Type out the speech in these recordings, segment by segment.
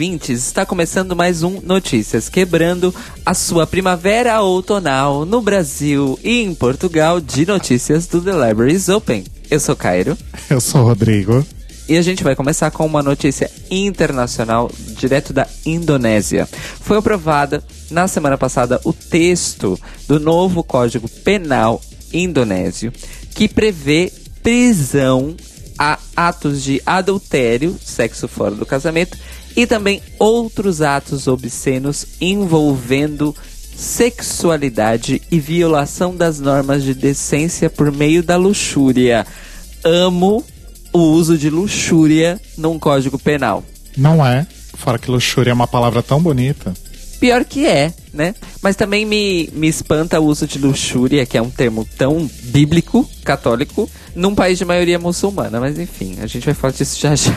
Ouvintes! Está começando mais um Notícias Quebrando a sua primavera outonal no Brasil e em Portugal de notícias do The Libraries Open. Eu sou Cairo. Eu sou Rodrigo. E a gente vai começar com uma notícia internacional direto da Indonésia. Foi aprovada na semana passada o texto do novo Código Penal indonésio que prevê prisão a atos de adultério, sexo fora do casamento, e também outros atos obscenos envolvendo sexualidade e violação das normas de decência por meio da luxúria. Amo o uso de luxúria num código penal. Não é. Fora que luxúria é uma palavra tão bonita. Pior que é, né? Mas também me, me espanta o uso de luxúria, que é um termo tão bíblico, católico, num país de maioria muçulmana. Mas enfim, a gente vai falar disso já já.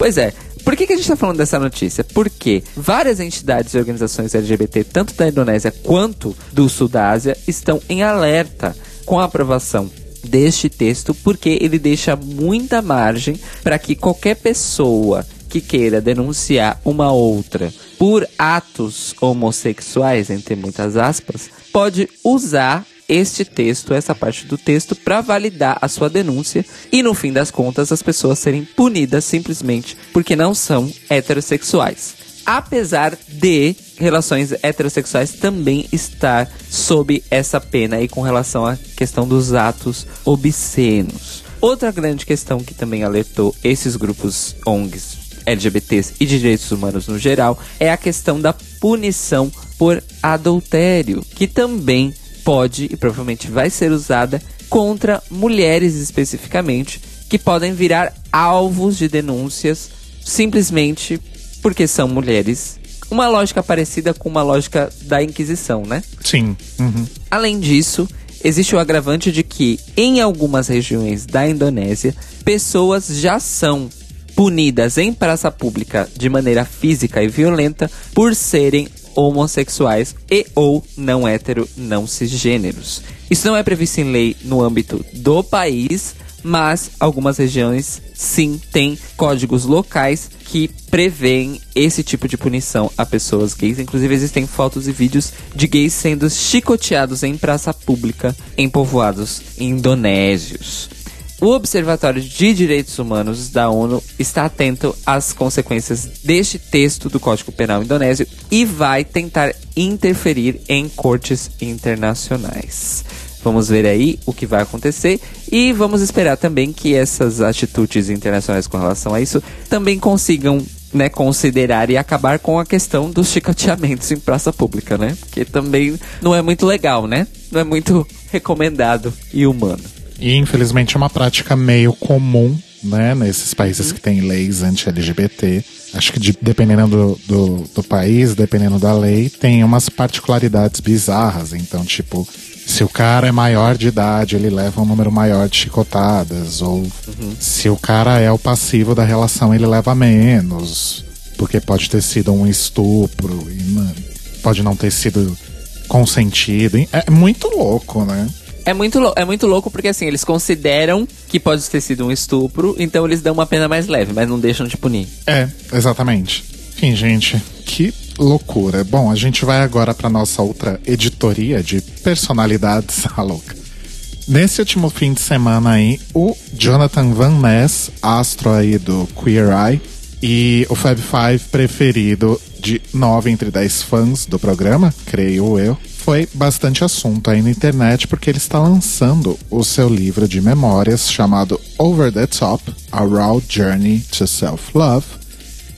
Pois é, por que, que a gente está falando dessa notícia? Porque várias entidades e organizações LGBT, tanto da Indonésia quanto do Sul da Ásia, estão em alerta com a aprovação deste texto, porque ele deixa muita margem para que qualquer pessoa que queira denunciar uma outra por atos homossexuais, entre muitas aspas, pode usar este texto, essa parte do texto, para validar a sua denúncia e, no fim das contas, as pessoas serem punidas simplesmente porque não são heterossexuais. Apesar de relações heterossexuais também estar sob essa pena e com relação à questão dos atos obscenos. Outra grande questão que também alertou esses grupos ONGs LGBTs e de direitos humanos no geral é a questão da punição por adultério, que também pode e provavelmente vai ser usada contra mulheres especificamente, que podem virar alvos de denúncias simplesmente porque são mulheres. Uma lógica parecida com uma lógica da Inquisição, né? Sim. Uhum. Além disso, existe o agravante de que, em algumas regiões da Indonésia, pessoas já são punidas em praça pública de maneira física e violenta por serem homossexuais e ou não hétero, não cisgêneros. Isso não é previsto em lei no âmbito do país, mas algumas regiões sim têm códigos locais que prevêem esse tipo de punição a pessoas gays. Inclusive existem fotos e vídeos de gays sendo chicoteados em praça pública em povoados indonésios. O Observatório de Direitos Humanos da ONU está atento às consequências deste texto do Código Penal indonésio e vai tentar interferir em cortes internacionais. Vamos ver aí o que vai acontecer e vamos esperar também que essas atitudes internacionais com relação a isso também consigam né, considerar e acabar com a questão dos chicoteamentos em praça pública, né? Porque também não é muito legal, né? Não é muito recomendado e humano. E infelizmente é uma prática meio comum, né, nesses países uhum. que têm leis anti-LGBT. Acho que de, dependendo do, do, do, país, dependendo da lei, tem umas particularidades bizarras. Então, tipo, se o cara é maior de idade, ele leva um número maior de chicotadas. Ou uhum. se o cara é o passivo da relação, ele leva menos. Porque pode ter sido um estupro e pode não ter sido consentido. É muito louco, né? É muito, é muito louco porque, assim, eles consideram que pode ter sido um estupro, então eles dão uma pena mais leve, mas não deixam de punir. É, exatamente. Enfim, gente, que loucura. Bom, a gente vai agora para nossa outra editoria de personalidades, a louca. Nesse último fim de semana aí, o Jonathan Van Ness, astro aí do Queer Eye, e o Fab Five preferido de 9 entre 10 fãs do programa, creio eu, foi bastante assunto aí na internet porque ele está lançando o seu livro de memórias chamado Over the Top: A Raw Journey to Self-Love,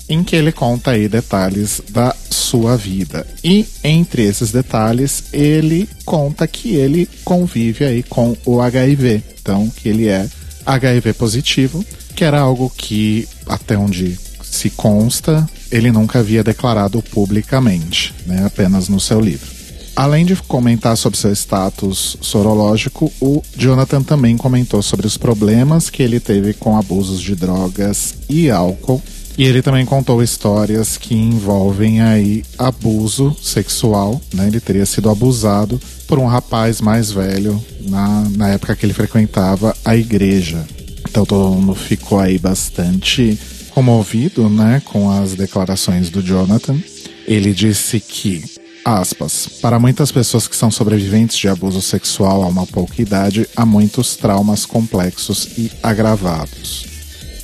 em que ele conta aí detalhes da sua vida. E entre esses detalhes, ele conta que ele convive aí com o HIV, então que ele é HIV positivo, que era algo que até onde se consta, ele nunca havia declarado publicamente, né, apenas no seu livro. Além de comentar sobre seu status sorológico, o Jonathan também comentou sobre os problemas que ele teve com abusos de drogas e álcool. E ele também contou histórias que envolvem aí abuso sexual, né? Ele teria sido abusado por um rapaz mais velho na, na época que ele frequentava a igreja. Então todo mundo ficou aí bastante comovido, né, com as declarações do Jonathan. Ele disse que, aspas, para muitas pessoas que são sobreviventes de abuso sexual a uma pouca idade, há muitos traumas complexos e agravados.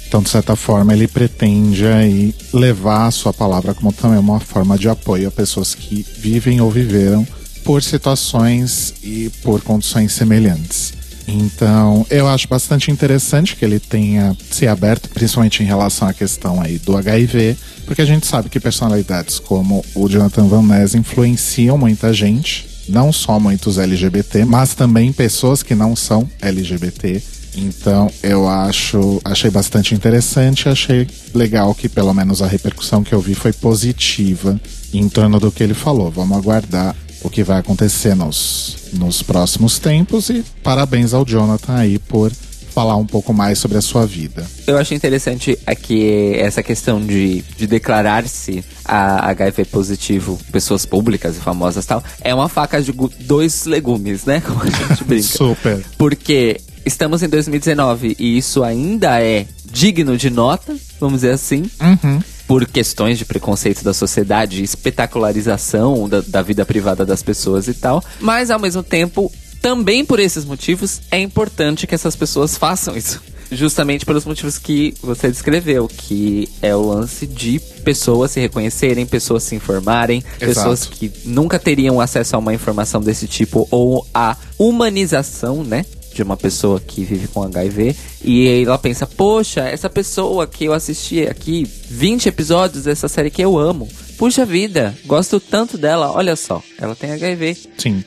Então, de certa forma, ele pretende aí levar a sua palavra como também uma forma de apoio a pessoas que vivem ou viveram por situações e por condições semelhantes. Então, eu acho bastante interessante que ele tenha se aberto, principalmente em relação à questão aí do HIV, porque a gente sabe que personalidades como o Jonathan Van Ness influenciam muita gente, não só muitos LGBT, mas também pessoas que não são LGBT. Então, eu acho, achei bastante interessante, achei legal que pelo menos a repercussão que eu vi foi positiva em torno do que ele falou. Vamos aguardar o que vai acontecer nos, nos próximos tempos e parabéns ao Jonathan aí por falar um pouco mais sobre a sua vida. Eu acho interessante aqui essa questão de, de declarar-se a HIV positivo, pessoas públicas e famosas e tal, é uma faca de dois legumes, né? Como a gente brinca. Super. Porque estamos em 2019 e isso ainda é digno de nota, vamos dizer assim. Uhum por questões de preconceito da sociedade, espetacularização da, da vida privada das pessoas e tal. Mas ao mesmo tempo, também por esses motivos, é importante que essas pessoas façam isso. Justamente pelos motivos que você descreveu, que é o lance de pessoas se reconhecerem, pessoas se informarem, Exato. pessoas que nunca teriam acesso a uma informação desse tipo, ou a humanização, né? De uma pessoa que vive com HIV e ela pensa, poxa, essa pessoa que eu assisti aqui 20 episódios dessa série que eu amo. Puxa vida, gosto tanto dela, olha só, ela tem HIV. Sim.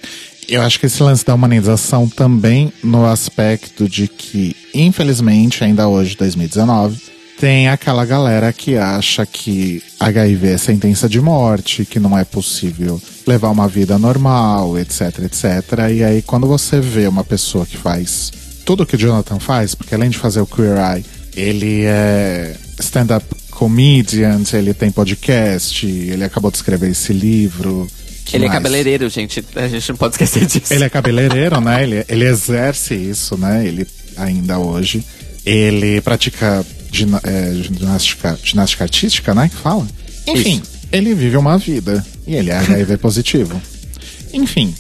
Eu acho que esse lance da humanização também no aspecto de que, infelizmente, ainda hoje, 2019, tem aquela galera que acha que HIV é sentença de morte, que não é possível levar uma vida normal, etc, etc. E aí, quando você vê uma pessoa que faz tudo o que o Jonathan faz, porque além de fazer o Queer Eye, ele é stand-up comedian, ele tem podcast, ele acabou de escrever esse livro. Que ele é mais? é cabeleireiro, gente. A gente não pode esquecer disso. Ele é cabeleireiro, né? Ele, ele exerce isso, né? Ele ainda hoje. Ele pratica é, ginástica, ginástica artística, né? Que fala. Enfim, Isso. ele vive uma vida e ele é HIV positivo. Enfim,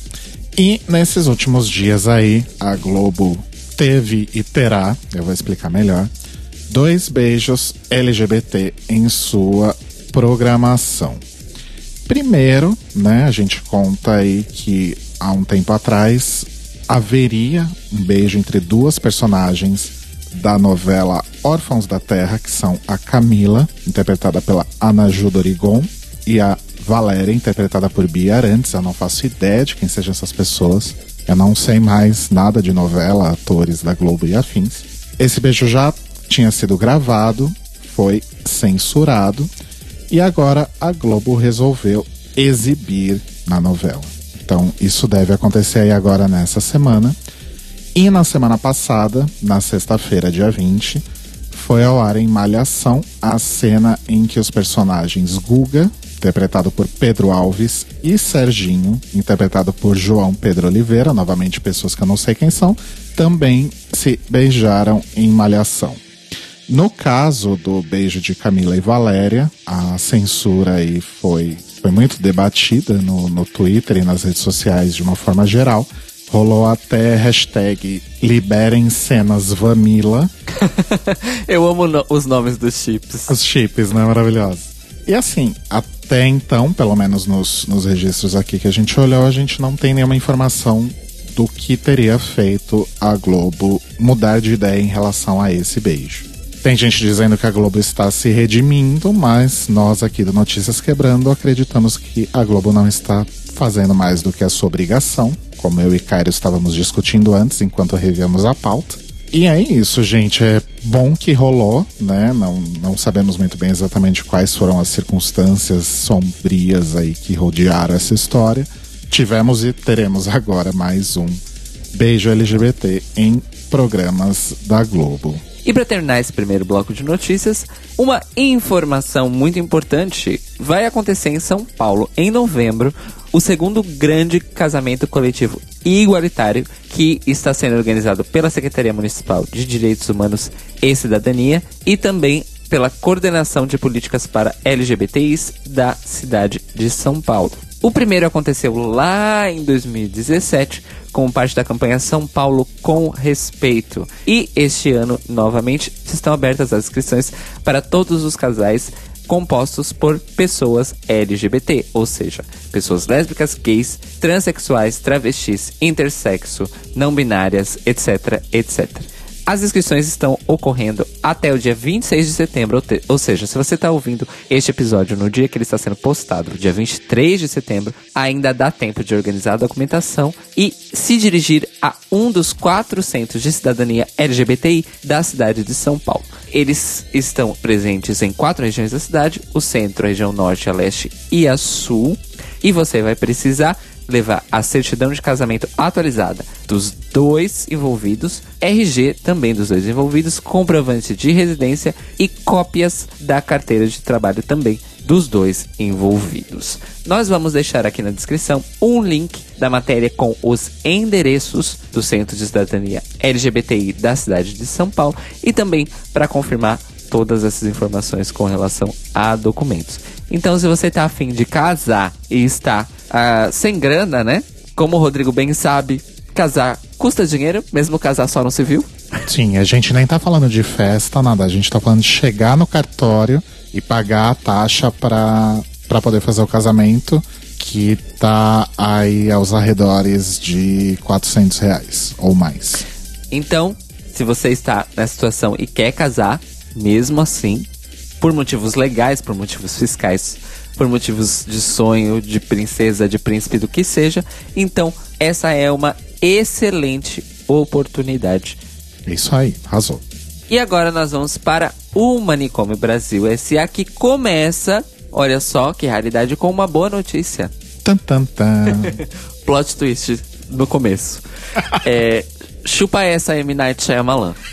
e nesses últimos dias aí, a Globo teve e terá, eu vou explicar melhor, dois beijos LGBT em sua programação. Primeiro, né, a gente conta aí que há um tempo atrás haveria um beijo entre duas personagens da novela Órfãos da Terra, que são a Camila, interpretada pela Ana Ju Dorigon, e a Valéria, interpretada por Bia Arantes. Eu não faço ideia de quem sejam essas pessoas. Eu não sei mais nada de novela, atores da Globo e afins. Esse beijo já tinha sido gravado, foi censurado e agora a Globo resolveu exibir na novela. Então isso deve acontecer aí agora nessa semana. E na semana passada, na sexta-feira, dia 20, foi ao ar em Malhação a cena em que os personagens Guga, interpretado por Pedro Alves, e Serginho, interpretado por João Pedro Oliveira, novamente pessoas que eu não sei quem são, também se beijaram em Malhação. No caso do beijo de Camila e Valéria, a censura aí foi, foi muito debatida no, no Twitter e nas redes sociais de uma forma geral. Rolou até hashtag Liberem Cenas Vanilla. Eu amo no os nomes dos chips. Os chips, né? Maravilhosos. E assim, até então, pelo menos nos, nos registros aqui que a gente olhou, a gente não tem nenhuma informação do que teria feito a Globo mudar de ideia em relação a esse beijo. Tem gente dizendo que a Globo está se redimindo, mas nós aqui do Notícias Quebrando acreditamos que a Globo não está fazendo mais do que a sua obrigação como eu e Cairo estávamos discutindo antes, enquanto revíamos a pauta. E é isso, gente. É bom que rolou, né? Não, não sabemos muito bem exatamente quais foram as circunstâncias sombrias aí que rodearam essa história. Tivemos e teremos agora mais um beijo LGBT em programas da Globo. E para terminar esse primeiro bloco de notícias, uma informação muito importante vai acontecer em São Paulo em novembro o segundo grande casamento coletivo igualitário que está sendo organizado pela Secretaria Municipal de Direitos Humanos e Cidadania e também pela Coordenação de Políticas para LGBTIs da cidade de São Paulo. O primeiro aconteceu lá em 2017, como parte da campanha São Paulo com Respeito. E este ano, novamente, estão abertas as inscrições para todos os casais compostos por pessoas LGBT, ou seja, pessoas lésbicas, gays, transexuais, travestis, intersexo, não binárias, etc, etc. As inscrições estão ocorrendo até o dia 26 de setembro, ou seja, se você está ouvindo este episódio no dia que ele está sendo postado, dia 23 de setembro, ainda dá tempo de organizar a documentação e se dirigir a um dos quatro centros de cidadania LGBTI da cidade de São Paulo. Eles estão presentes em quatro regiões da cidade: o centro, a região norte, a leste e a sul. E você vai precisar levar a certidão de casamento atualizada dos dois envolvidos, RG também dos dois envolvidos, comprovante de residência e cópias da carteira de trabalho também dos dois envolvidos. Nós vamos deixar aqui na descrição um link da matéria com os endereços do Centro de Cidadania LGBTI da cidade de São Paulo e também para confirmar todas essas informações com relação a documentos. Então, se você está afim de casar e está uh, sem grana, né? Como o Rodrigo bem sabe, casar custa dinheiro, mesmo casar só no civil. Sim, a gente nem tá falando de festa, nada. A gente tá falando de chegar no cartório e pagar a taxa para poder fazer o casamento, que tá aí aos arredores de 400 reais ou mais. Então, se você está nessa situação e quer casar, mesmo assim, por motivos legais, por motivos fiscais, por motivos de sonho, de princesa, de príncipe, do que seja. Então, essa é uma excelente oportunidade. Isso aí, arrasou. E agora nós vamos para o Manicômio Brasil SA, que começa, olha só que raridade, com uma boa notícia. Tan, tan, tan. Plot twist no começo. é, chupa essa M. Night Shyamalan.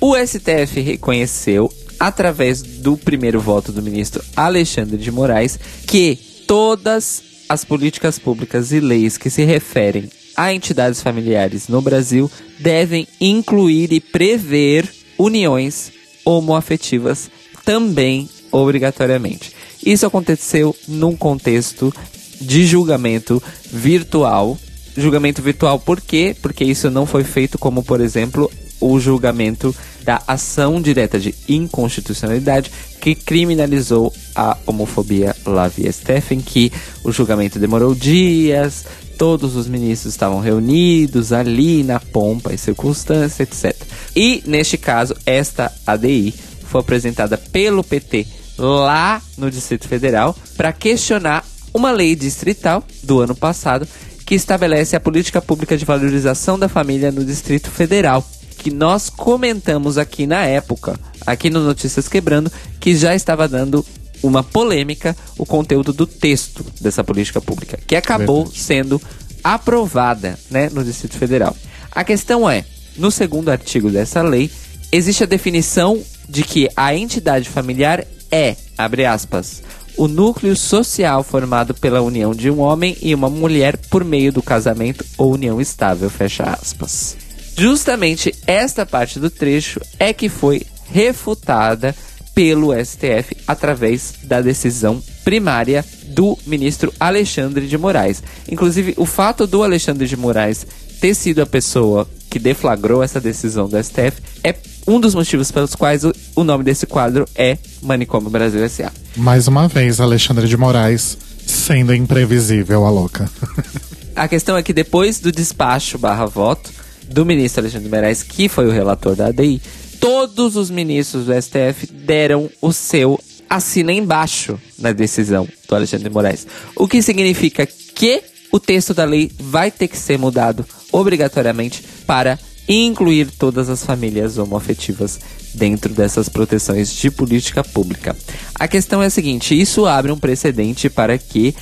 O STF reconheceu através do primeiro voto do ministro Alexandre de Moraes, que todas as políticas públicas e leis que se referem a entidades familiares no Brasil devem incluir e prever uniões homoafetivas também obrigatoriamente. Isso aconteceu num contexto de julgamento virtual. Julgamento virtual por quê? Porque isso não foi feito como, por exemplo, o julgamento da ação direta de inconstitucionalidade que criminalizou a homofobia lá via Stephen, que o julgamento demorou dias, todos os ministros estavam reunidos ali na pompa e circunstância, etc. E neste caso, esta ADI foi apresentada pelo PT lá no Distrito Federal para questionar uma lei distrital do ano passado que estabelece a política pública de valorização da família no Distrito Federal que nós comentamos aqui na época, aqui no Notícias Quebrando, que já estava dando uma polêmica o conteúdo do texto dessa política pública, que acabou Verdade. sendo aprovada né, no Distrito Federal. A questão é, no segundo artigo dessa lei, existe a definição de que a entidade familiar é, abre aspas, o núcleo social formado pela união de um homem e uma mulher por meio do casamento ou união estável, fecha aspas. Justamente esta parte do trecho é que foi refutada pelo STF através da decisão primária do ministro Alexandre de Moraes. Inclusive, o fato do Alexandre de Moraes ter sido a pessoa que deflagrou essa decisão do STF é um dos motivos pelos quais o, nome desse quadro é Manicômio Brasil S.A. Mais uma vez, Alexandre de Moraes sendo imprevisível a louca. a questão é que depois do despacho barra voto, do ministro Alexandre de Moraes, que foi o relator da ADI, todos os ministros do STF deram o seu assina embaixo na decisão do Alexandre de Moraes. O que significa que o texto da lei vai ter que ser mudado obrigatoriamente para incluir todas as famílias homoafetivas dentro dessas proteções de política pública. A questão é a seguinte: isso abre um precedente para que,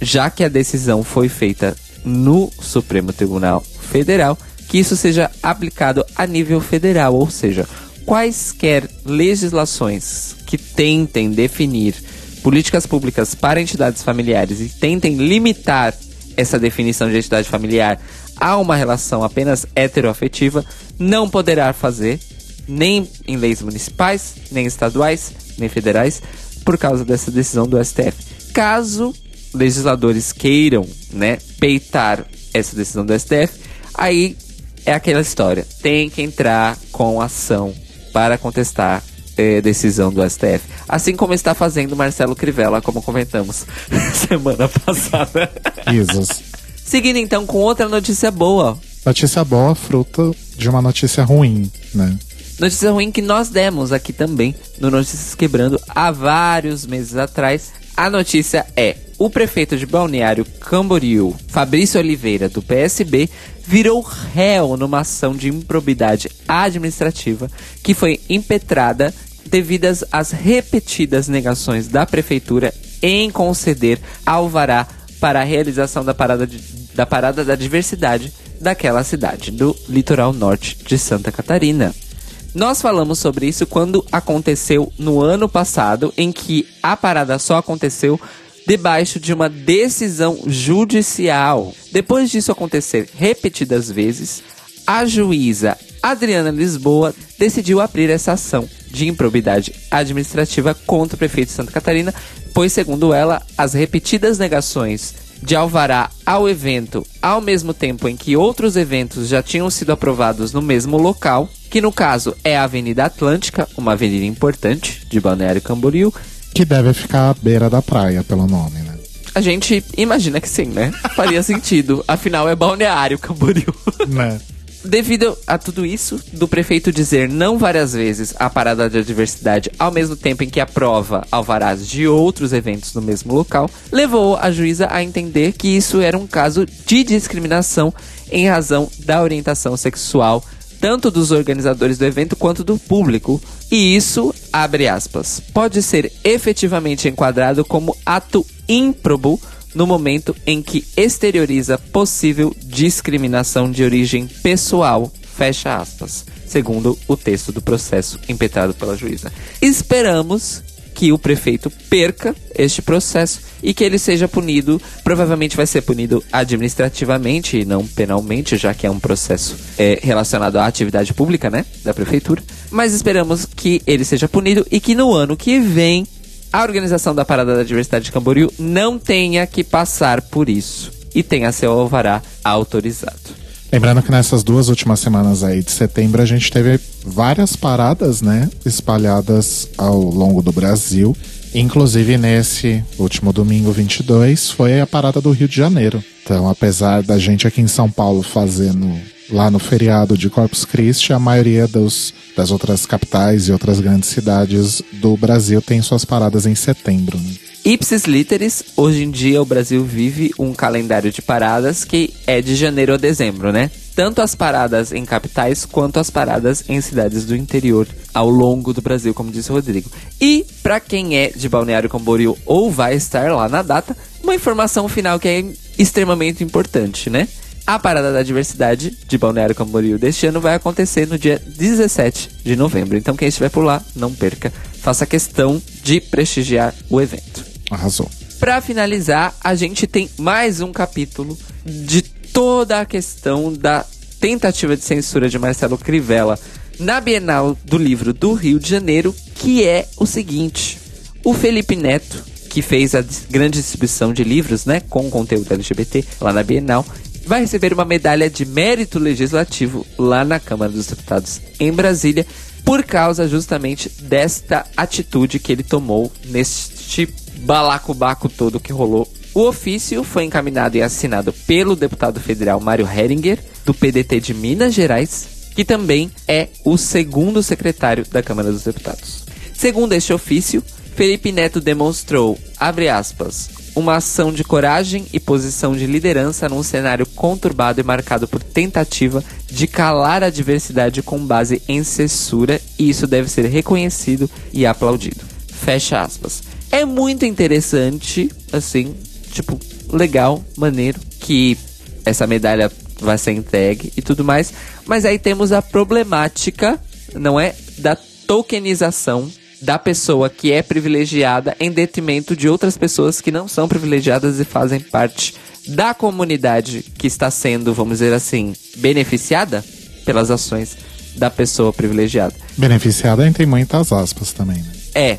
já que a decisão foi feita no Supremo Tribunal Federal, que isso seja aplicado a nível federal, ou seja, quaisquer legislações que tentem definir políticas públicas para entidades familiares e tentem limitar essa definição de entidade familiar a uma relação apenas heteroafetiva, não poderá fazer nem em leis municipais, nem estaduais, nem federais, por causa dessa decisão do STF. Caso legisladores queiram, né, peitar essa decisão do STF, aí é aquela história. Tem que entrar com ação para contestar é, decisão do STF. Assim como está fazendo Marcelo Crivella, como comentamos semana passada. Isos. Seguindo então com outra notícia boa. Notícia boa, fruto de uma notícia ruim, né? Notícia ruim que nós demos aqui também no Notícias Quebrando há vários meses atrás. A notícia é: o prefeito de Balneário Camboriú, Fabrício Oliveira, do PSB, virou réu numa ação de improbidade administrativa que foi impetrada devidas às repetidas negações da prefeitura em conceder alvará para a realização da parada, de, da parada da diversidade daquela cidade, do litoral norte de Santa Catarina. Nós falamos sobre isso quando aconteceu no ano passado, em que a parada só aconteceu debaixo de uma decisão judicial. Depois disso acontecer repetidas vezes, a juíza Adriana Lisboa decidiu abrir essa ação de improbidade administrativa contra o prefeito de Santa Catarina, pois, segundo ela, as repetidas negações de alvará ao evento ao mesmo tempo em que outros eventos já tinham sido aprovados no mesmo local, que no caso é a Avenida Atlântica, uma avenida importante de Balneário Camboriú, que deve ficar à beira da praia pelo nome, né? A gente imagina que sim, né? Faria sentido. Afinal, é Balneário Camboriú. Né? Devido a tudo isso, do prefeito dizer não várias vezes à parada da diversidade ao mesmo tempo em que aprova alvarás de outros eventos no mesmo local, levou a juíza a entender que isso era um caso de discriminação em razão da orientação sexual tanto dos organizadores do evento quanto do público. E isso, abre aspas, pode ser efetivamente enquadrado como ato ímprobo no momento em que exterioriza possível discriminação de origem pessoal, fecha aspas, segundo o texto do processo impetrado pela juíza. Esperamos que o prefeito perca este processo e que ele seja punido. Provavelmente vai ser punido administrativamente e não penalmente, já que é um processo é, relacionado à atividade pública, né, da prefeitura. Mas esperamos que ele seja punido e que no ano que vem a organização da Parada da Diversidade de Camboriú não tenha que passar por isso e tenha seu alvará autorizado. Lembrando que nessas duas últimas semanas aí de setembro a gente teve várias paradas, né, espalhadas ao longo do Brasil. Inclusive nesse último domingo 22 foi a parada do Rio de Janeiro. Então, apesar da gente aqui em São Paulo fazendo lá no feriado de Corpus Christi, a maioria dos, das outras capitais e outras grandes cidades do Brasil tem suas paradas em setembro. Né? Ipsis literis, hoje em dia o Brasil vive um calendário de paradas que é de janeiro a dezembro, né? Tanto as paradas em capitais quanto as paradas em cidades do interior ao longo do Brasil, como disse o Rodrigo. E para quem é de Balneário Camboriú ou vai estar lá na data, uma informação final que é extremamente importante, né? A Parada da Diversidade de Balneário Camboriú deste ano vai acontecer no dia 17 de novembro. Então quem estiver por lá, não perca. Faça questão de prestigiar o evento. Arrasou. Para finalizar, a gente tem mais um capítulo de toda a questão da tentativa de censura de Marcelo Crivella na Bienal do Livro do Rio de Janeiro, que é o seguinte: o Felipe Neto, que fez a grande distribuição de livros, né, com conteúdo LGBT lá na Bienal, vai receber uma medalha de mérito legislativo lá na Câmara dos Deputados em Brasília, por causa justamente desta atitude que ele tomou neste balacobaco todo que rolou. O ofício foi encaminhado e assinado pelo deputado federal Mário Heringer, do PDT de Minas Gerais, que também é o segundo secretário da Câmara dos Deputados. Segundo este ofício, Felipe Neto demonstrou, abre aspas, uma ação de coragem e posição de liderança num cenário conturbado e marcado por tentativa de calar a diversidade com base em censura, e isso deve ser reconhecido e aplaudido. Fecha aspas. É muito interessante, assim, tipo, legal, maneiro, que essa medalha vai ser entregue e tudo mais, mas aí temos a problemática, não é? Da tokenização da pessoa que é privilegiada em detrimento de outras pessoas que não são privilegiadas e fazem parte da comunidade que está sendo, vamos dizer assim, beneficiada pelas ações da pessoa privilegiada. Beneficiada entre muitas aspas também, né? É.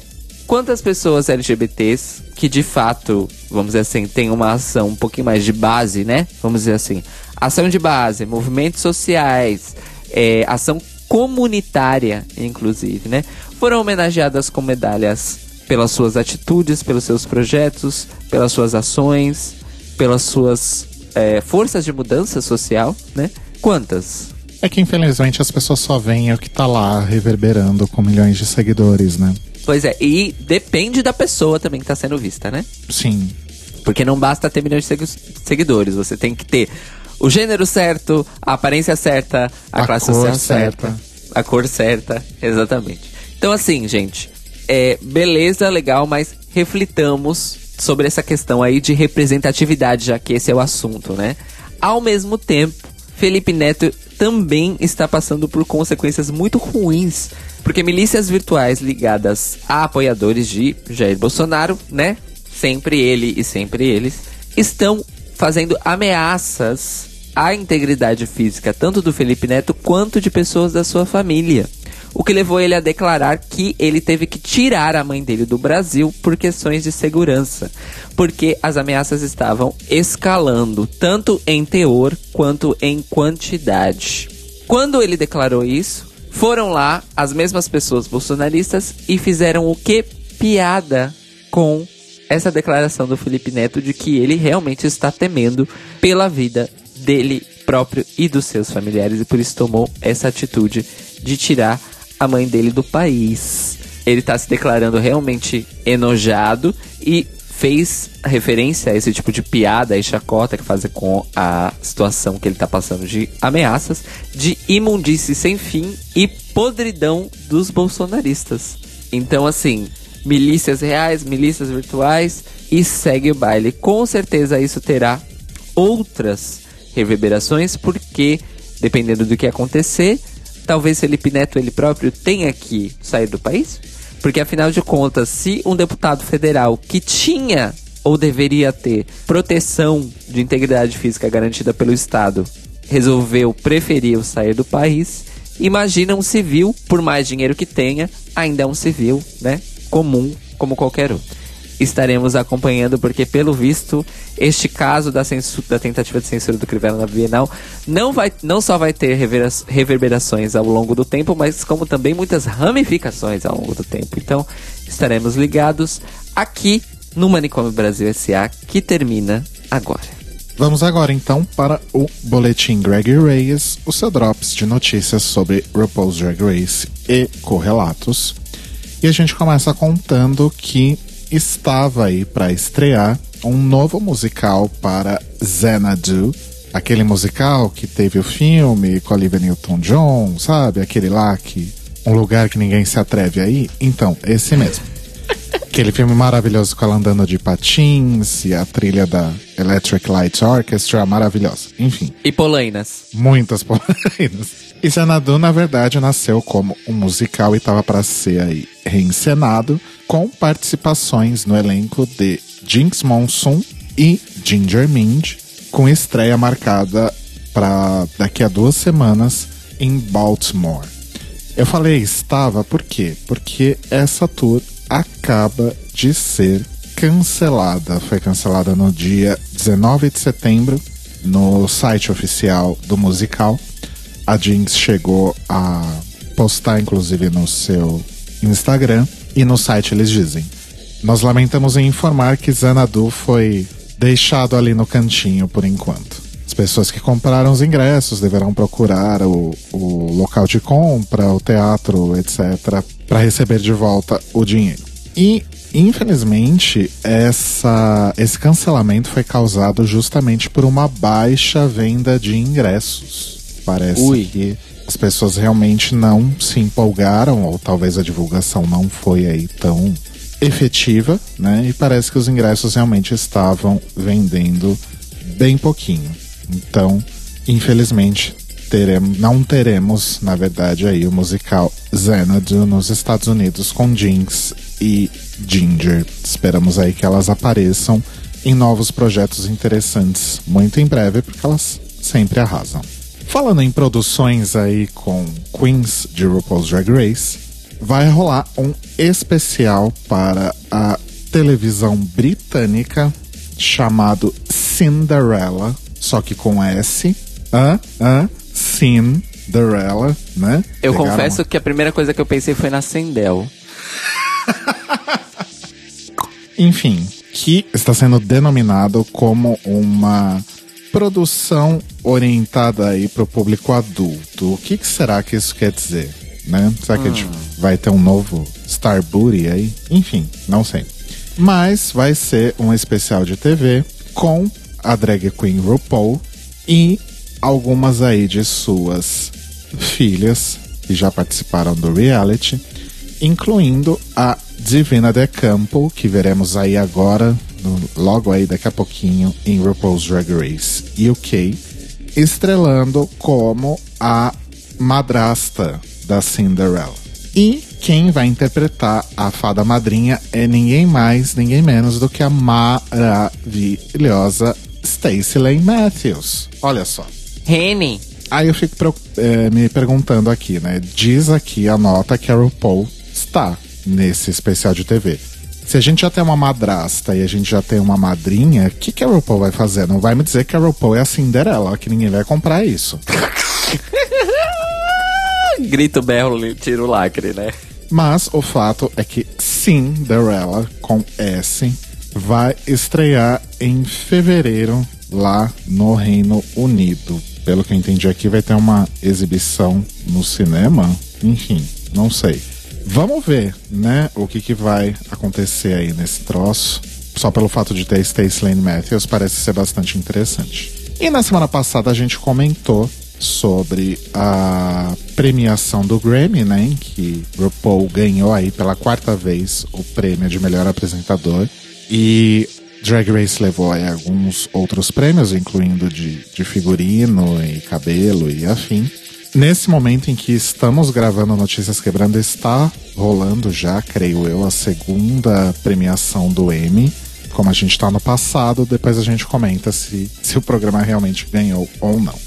Quantas pessoas LGBTs que de fato, vamos dizer assim, tem uma ação um pouquinho mais de base, né? Vamos dizer assim. Ação de base, movimentos sociais, é, ação comunitária, inclusive, né? Foram homenageadas com medalhas pelas suas atitudes, pelos seus projetos, pelas suas ações, pelas suas é, forças de mudança social, né? Quantas? É que infelizmente as pessoas só veem o que tá lá reverberando com milhões de seguidores, né? Pois é, e depende da pessoa também que tá sendo vista, né? Sim. Porque não basta ter milhões de segui- seguidores, você tem que ter o gênero certo, a aparência certa, a, A classe social certa, certa. a cor certa, exatamente. Então assim, gente, é beleza, legal, mas reflitamos sobre essa questão aí de representatividade, já que esse é o assunto, né? Ao mesmo tempo, Felipe Neto também está passando por consequências muito ruins, porque milícias virtuais ligadas a apoiadores de Jair Bolsonaro, né? Sempre ele e sempre eles, estão fazendo ameaças à integridade física tanto do Felipe Neto quanto de pessoas da sua família. O que levou ele a declarar que ele teve que tirar a mãe dele do Brasil por questões de segurança, porque as ameaças estavam escalando, tanto em teor quanto em quantidade. Quando ele declarou isso, foram lá as mesmas pessoas bolsonaristas e fizeram o que? Piada com essa declaração do Felipe Neto de que ele realmente está temendo pela vida dele próprio e dos seus familiares e por isso tomou essa atitude de tirar a mãe dele do país. Ele está se declarando realmente enojado e fez referência a esse tipo de piada e chacota que fazem com a situação que ele está passando de ameaças, de imundície sem fim e podridão dos bolsonaristas. Então, assim, milícias reais, milícias virtuais e segue o baile. Com certeza isso terá outras reverberações, porque dependendo do que acontecer, talvez Felipe Neto ele próprio tenha que sair do país. Porque afinal de contas, se um deputado federal que tinha ou deveria ter proteção de integridade física garantida pelo Estado resolveu preferir o sair do país, imagina um civil, por mais dinheiro que tenha, ainda é um civil, né? Comum como qualquer outro. Estaremos acompanhando porque, pelo visto, este caso da, censu- da tentativa de censura do Crivella na Bienal não, vai, não só vai ter reverberações ao longo do tempo, mas como também muitas ramificações ao longo do tempo. Então, estaremos ligados aqui no Manicômio Brasil S.A., que termina agora. Vamos agora então para o Boletim Greg Reyes, o seu drops de notícias sobre RuPaul's Drag Race e correlatos. E a gente começa contando que estava aí para estrear um novo musical para Xanadu, aquele musical que teve o filme com a Olivia Newton-John, sabe? Aquele lá que um lugar que ninguém se atreve aí. Então, esse mesmo. Aquele filme maravilhoso com ela andando de patins e a trilha da Electric Light Orchestra maravilhosa. Enfim, E Polainas. muitas polainas. E Xanadu, na verdade, nasceu como um musical e estava para ser aí reencenado, com participações no elenco de Jinx Monsoon e Ginger Mind, com estreia marcada para daqui a duas semanas em Baltimore. Eu falei estava por quê? Porque essa tour acaba de ser cancelada. Foi cancelada no dia 19 de setembro no site oficial do musical. A Jinx chegou a postar, inclusive, no seu Instagram e no site eles dizem: Nós lamentamos em informar que Xanadu foi deixado ali no cantinho por enquanto. As pessoas que compraram os ingressos deverão procurar o, o local de compra, o teatro, etc., para receber de volta o dinheiro. E, infelizmente, essa, esse cancelamento foi causado justamente por uma baixa venda de ingressos. Parece Ui. que as pessoas realmente não se empolgaram, ou talvez a divulgação não foi aí tão efetiva, né? E parece que os ingressos realmente estavam vendendo bem pouquinho. Então, infelizmente, teremos, não teremos, na verdade, aí o musical Xanadu nos Estados Unidos com Jinx e Ginger. Esperamos aí que elas apareçam em novos projetos interessantes muito em breve, porque elas sempre arrasam. Falando em produções aí com Queens de RuPaul's Drag Race, vai rolar um especial para a televisão britânica chamado Cinderella, só que com S. Ah, ah, Cinderella, né? Eu Pegaram confesso que a primeira coisa que eu pensei foi na Sendel. enfim, que está sendo denominado como uma produção orientada aí para o público adulto. O que, que, será que isso quer dizer? Né? Será que a gente vai ter um novo Star Booty aí? Enfim, não sei. Mas vai ser um especial de TV com a drag queen RuPaul e algumas aí de suas filhas que já participaram do reality, incluindo a Divina de Campo, que veremos aí agora, no, logo aí daqui a pouquinho, em RuPaul's Drag Race UK, estrelando como a madrasta da Cinderella. E quem vai interpretar a fada madrinha é ninguém mais, ninguém menos do que a maravilhosa Stacey Lane Matthews. Olha só. Rene. Aí eu fico é, me perguntando aqui, né? Diz aqui a nota que a RuPaul está nesse especial de TV. Se a gente já tem uma madrasta e a gente já tem uma madrinha, o que, que a RuPaul vai fazer? Não vai me dizer que a RuPaul é a Cinderela, que ninguém vai comprar isso. Grito, berro, tiro lacre, né? Mas o fato é que Cinderella, com S, vai estrear em fevereiro lá no Reino Unido. Pelo que eu entendi aqui, vai ter uma exibição no cinema. Enfim, não sei. Vamos ver, né, o que, que vai acontecer aí nesse troço. Só pelo fato de ter Stacey Lane Matthews, parece ser bastante interessante. E na semana passada a gente comentou sobre a premiação do Grammy, né, em que RuPaul ganhou aí pela quarta vez o prêmio de melhor apresentador. E Drag Race levou aí alguns outros prêmios, incluindo de, de figurino e cabelo e afim. Nesse momento em que estamos gravando Notícias Quebrando, está rolando já, creio eu, a segunda premiação do Emmy. Como a gente está no passado, depois a gente comenta se, se o programa realmente ganhou ou não.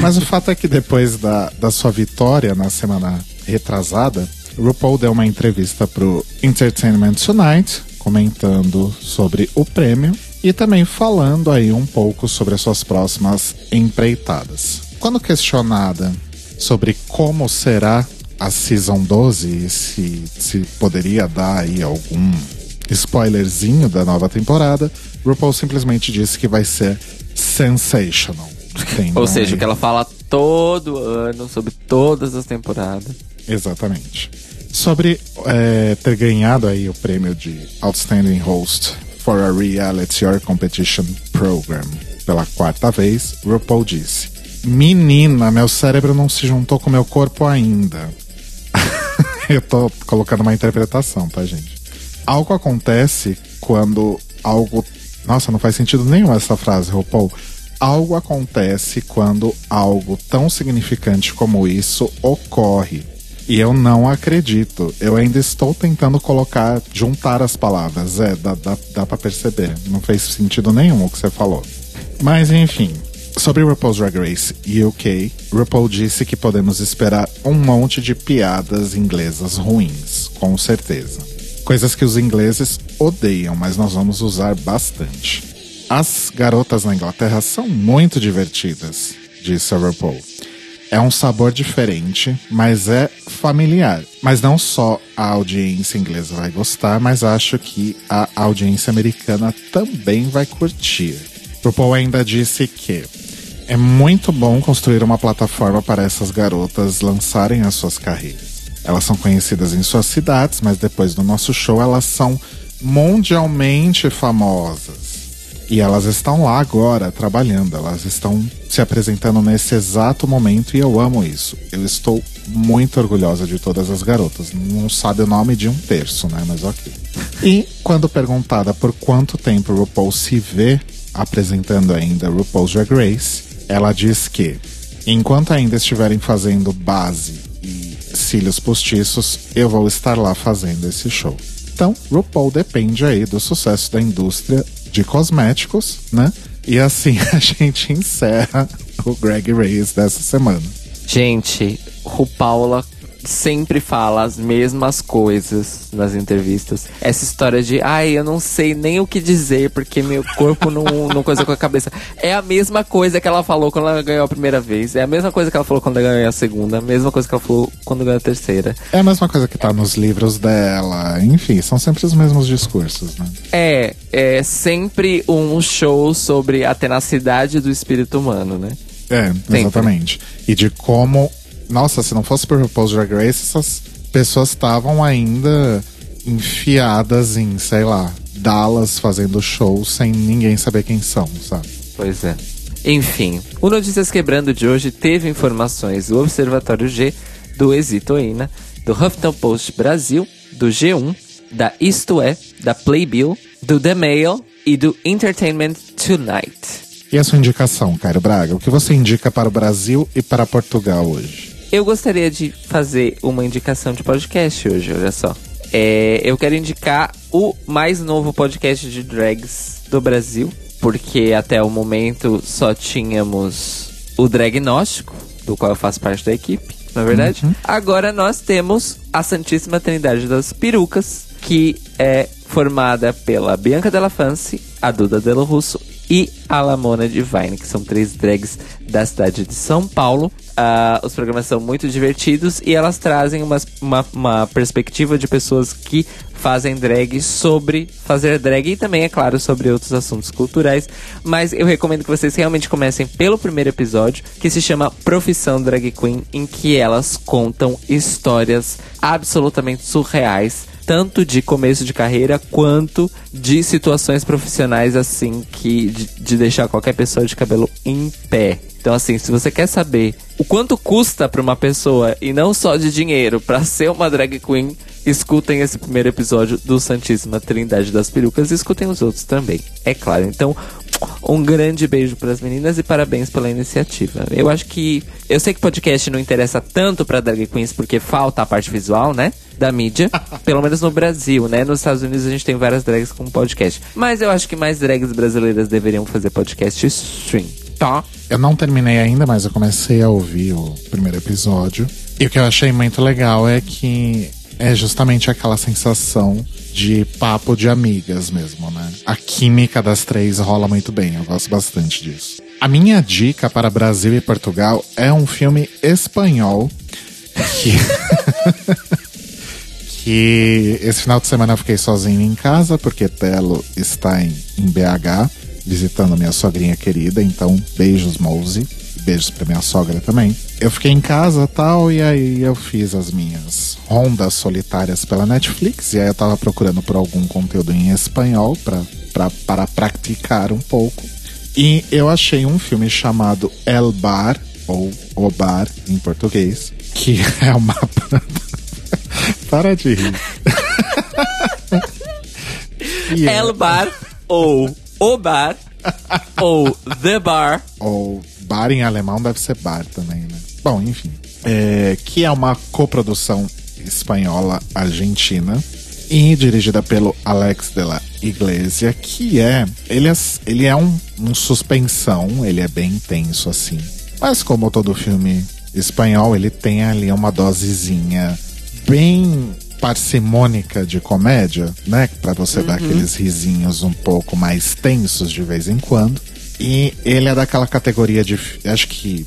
Mas o fato é que depois da, da sua vitória na semana retrasada, RuPaul deu uma entrevista pro Entertainment Tonight, comentando sobre o prêmio e também falando aí um pouco sobre as suas próximas empreitadas. Quando questionada sobre como será a Season 12 e se, se poderia dar aí algum spoilerzinho da nova temporada, RuPaul simplesmente disse que vai ser sensational. Ou seja, o que ela fala todo ano sobre todas as temporadas. Exatamente. Sobre é, ter ganhado aí o prêmio de Outstanding Host for a Reality or Competition Program pela quarta vez, RuPaul disse: Menina, meu cérebro não se juntou com meu corpo ainda. Eu tô colocando uma interpretação, tá, gente? Algo acontece quando algo. Nossa, não faz sentido nenhum essa frase, RuPaul. Algo acontece quando algo tão significante como isso ocorre. E eu não acredito. Eu ainda estou tentando colocar, juntar as palavras. É, dá, dá, dá pra perceber. Não fez sentido nenhum o que você falou. Mas enfim, Sobre RuPaul's Drag Race UK, RuPaul disse que podemos esperar um monte de piadas inglesas ruins, com certeza. Coisas que os ingleses odeiam, mas nós vamos usar bastante. As garotas na Inglaterra são muito divertidas, disse a RuPaul. É um sabor diferente, mas é familiar. Mas não só a audiência inglesa vai gostar, mas acho que a audiência americana também vai curtir. RuPaul ainda disse que é muito bom construir uma plataforma para essas garotas lançarem as suas carreiras. Elas são conhecidas em suas cidades, mas depois do nosso show elas são mundialmente famosas. E elas estão lá agora trabalhando, elas estão se apresentando nesse exato momento e eu amo isso. Eu estou muito orgulhosa de todas as garotas. Não sabe o nome de um terço, né? Mas ok. E quando perguntada por quanto tempo o RuPaul se vê apresentando ainda RuPaul's Drag Race, ela diz que, enquanto ainda estiverem fazendo base e cílios postiços, eu vou estar lá fazendo esse show. Então, RuPaul depende aí do sucesso da indústria de cosméticos, né? E assim a gente encerra o Greg Reyes dessa semana. Gente, o Paula sempre fala as mesmas coisas nas entrevistas. Essa história de, ai, eu não sei nem o que dizer porque meu corpo não, não coisa com a cabeça. É a mesma coisa que ela falou quando ela ganhou a primeira vez. É a mesma coisa que ela falou quando ela ganhou a segunda. A mesma coisa que ela falou quando ganhou a terceira. É a mesma coisa que tá nos livros dela. Enfim, são sempre os mesmos discursos, né? É, é sempre um show sobre a tenacidade do espírito humano, né? É, Sempre. exatamente. E de como. Nossa, se não fosse por RuPaul's Drag Race, essas pessoas estavam ainda enfiadas em, sei lá, Dallas fazendo show sem ninguém saber quem são, sabe? Pois é. Enfim, o Notícias Quebrando de hoje teve informações do Observatório G, do Exitoína, do Huffington Post Brasil, do G1, da Isto É, da Playbill, do The Mail e do Entertainment Tonight. E a sua indicação, Caio Braga? O que você indica para o Brasil e para Portugal hoje? Eu gostaria de fazer uma indicação de podcast hoje, olha só. É, eu quero indicar o mais novo podcast de drags do Brasil, porque até o momento só tínhamos o Dragnóstico, do qual eu faço parte da equipe, na verdade. Agora nós temos a Santíssima Trindade das Perucas, que é formada pela Bianca Della Fancy, a Duda Delo Russo e a Lamona Divine, que são três drags da cidade de São Paulo. Ah, os programas são muito divertidos e elas trazem uma, uma, uma perspectiva de pessoas que fazem drag sobre fazer drag e também, é claro, sobre outros assuntos culturais. Mas eu recomendo que vocês realmente comecem pelo primeiro episódio, que se chama Profissão Drag Queen, em que elas contam histórias absolutamente surreais tanto de começo de carreira quanto de situações profissionais assim que de, de deixar qualquer pessoa de cabelo em pé. Então assim, se você quer saber o quanto custa para uma pessoa e não só de dinheiro para ser uma drag queen, escutem esse primeiro episódio do Santíssima Trindade das Perucas e escutem os outros também. É claro. Então, um grande beijo para as meninas e parabéns pela iniciativa. Eu acho que eu sei que podcast não interessa tanto para drag queens porque falta a parte visual, né? Da mídia, pelo menos no Brasil, né? Nos Estados Unidos a gente tem várias drags com podcast. Mas eu acho que mais drags brasileiras deveriam fazer podcast stream, tá? Eu não terminei ainda, mas eu comecei a ouvir o primeiro episódio. E o que eu achei muito legal é que é justamente aquela sensação de papo de amigas mesmo, né? A química das três rola muito bem, eu gosto bastante disso. A minha dica para Brasil e Portugal é um filme espanhol que. que esse final de semana eu fiquei sozinho em casa, porque Telo está em, em BH, visitando minha sogrinha querida, então beijos, Mouse. Beijos pra minha sogra também. Eu fiquei em casa tal, e aí eu fiz as minhas rondas solitárias pela Netflix, e aí eu tava procurando por algum conteúdo em espanhol pra, pra, para praticar um pouco. E eu achei um filme chamado El Bar, ou O Bar em português, que é uma. Para de rir. É- El Bar ou O Bar ou The Bar. Ou bar em alemão deve ser bar também, né? Bom, enfim. É, que é uma coprodução espanhola-argentina e dirigida pelo Alex de la Iglesia, que é. Ele é, ele é um, um suspensão, ele é bem intenso assim. Mas como todo filme espanhol, ele tem ali uma dosezinha bem parcimônica de comédia, né? Pra você dar aqueles risinhos um pouco mais tensos de vez em quando. E ele é daquela categoria de. Acho que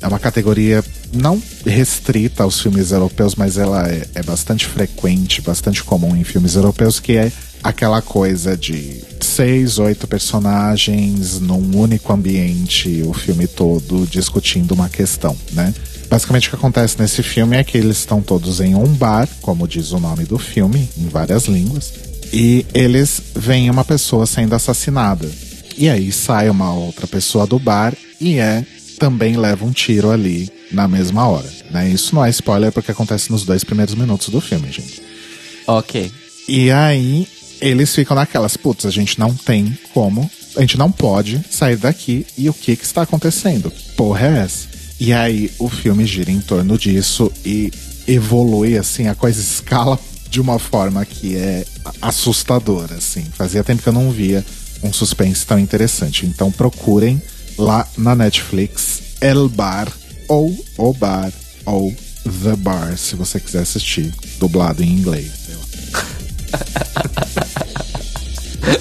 é uma categoria não restrita aos filmes europeus, mas ela é, é bastante frequente, bastante comum em filmes europeus, que é aquela coisa de seis, oito personagens num único ambiente, o filme todo discutindo uma questão, né? Basicamente o que acontece nesse filme é que eles estão todos em um bar, como diz o nome do filme, em várias línguas, e eles veem uma pessoa sendo assassinada. E aí sai uma outra pessoa do bar e é também leva um tiro ali na mesma hora. Né? Isso não é spoiler porque acontece nos dois primeiros minutos do filme, gente. Ok. E aí eles ficam naquelas, putz, a gente não tem como, a gente não pode sair daqui e o que que está acontecendo? Porra é essa? E aí o filme gira em torno disso e evolui assim, a coisa escala de uma forma que é assustadora, assim. Fazia tempo que eu não via um suspense tão interessante. Então procurem lá na Netflix, El Bar, ou O Bar, ou The Bar, se você quiser assistir, dublado em inglês.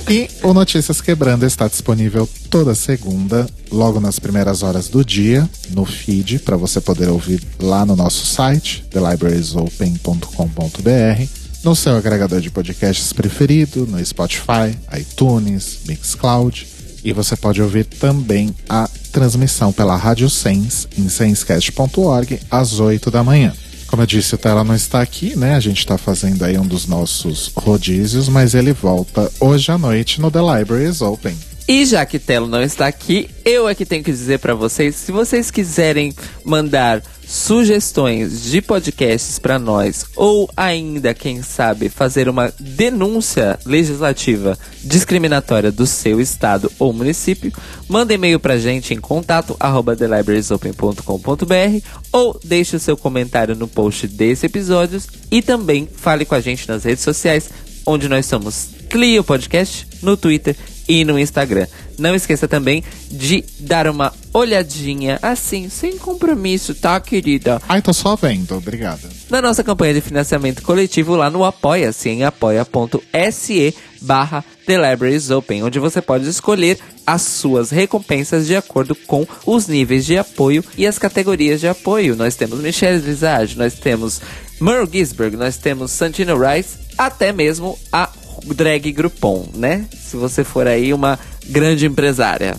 E o Notícias Quebrando está disponível toda segunda, logo nas primeiras horas do dia, no feed, para você poder ouvir lá no nosso site, thelibrariesopen.com.br, no seu agregador de podcasts preferido, no Spotify, iTunes, Mixcloud, e você pode ouvir também a transmissão pela Rádio Sens em senscast.org às 8 da manhã. Como eu disse, o Tela não está aqui, né? A gente está fazendo aí um dos nossos rodízios, mas ele volta hoje à noite no The Library is Open. E já que Telo não está aqui, eu é que tenho que dizer para vocês, se vocês quiserem mandar sugestões de podcasts para nós ou ainda, quem sabe, fazer uma denúncia legislativa discriminatória do seu estado ou município, manda e-mail pra gente em contato arroba thelibrariesopen.com.br ou deixe o seu comentário no post desse episódio e também fale com a gente nas redes sociais, onde nós somos Clio Podcast no Twitter e no Instagram. Não esqueça também de dar uma olhadinha, assim, sem compromisso, tá, querida? Ai, tô só vendo, obrigada. Na nossa campanha de financiamento coletivo lá no Apoia-se, em apoia.se barra The Libraries Open, onde você pode escolher as suas recompensas de acordo com os níveis de apoio e as categorias de apoio. Nós temos Michelle Visage, nós temos Merle Gisberg, nós temos Santino Rice, até mesmo a drag Groupon, né? Se você for aí uma grande empresária.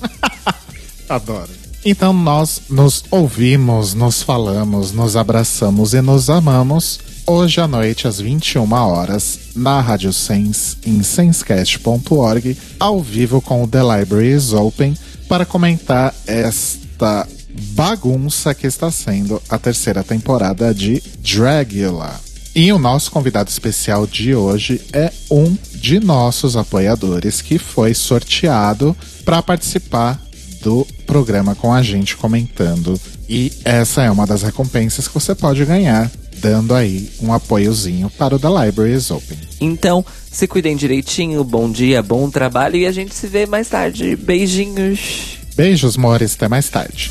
Adoro. Então nós nos ouvimos, nos falamos, nos abraçamos e nos amamos hoje à noite às 21 horas na Rádio Sense em sensecast.org, ao vivo com o The Library is Open para comentar esta bagunça que está sendo a terceira temporada de Dragula. E o nosso convidado especial de hoje é um de nossos apoiadores que foi sorteado para participar do programa com a gente comentando. E essa é uma das recompensas que você pode ganhar, dando aí um apoiozinho para o The Library is Open. Então, se cuidem direitinho, bom dia, bom trabalho e a gente se vê mais tarde. Beijinhos. Beijos, mores, até mais tarde.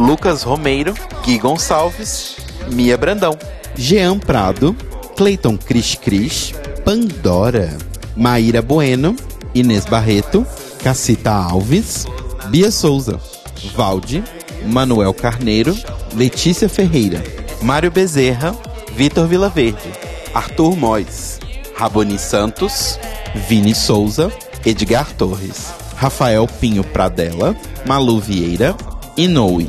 Lucas Romeiro, Gui Gonçalves, Mia Brandão. Jean Prado, Cleiton Cris Cris, Pandora, Maíra Bueno, Inês Barreto, Cacita Alves, Bia Souza, Valde, Manuel Carneiro, Letícia Ferreira, Mário Bezerra, Vitor Vilaverde, Arthur Mois, Raboni Santos, Vini Souza, Edgar Torres, Rafael Pinho Pradella, Malu Vieira, Inoue,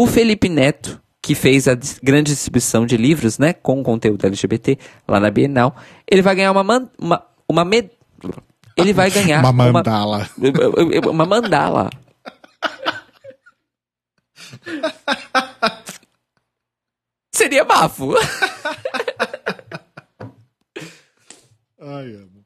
O Felipe Neto, que fez a grande distribuição de livros, né, com conteúdo LGBT lá na Bienal, ele vai ganhar uma man- uma uma med- ele vai ganhar Uma mandala. uma, uma mandala. Seria bafo. Ai, amo.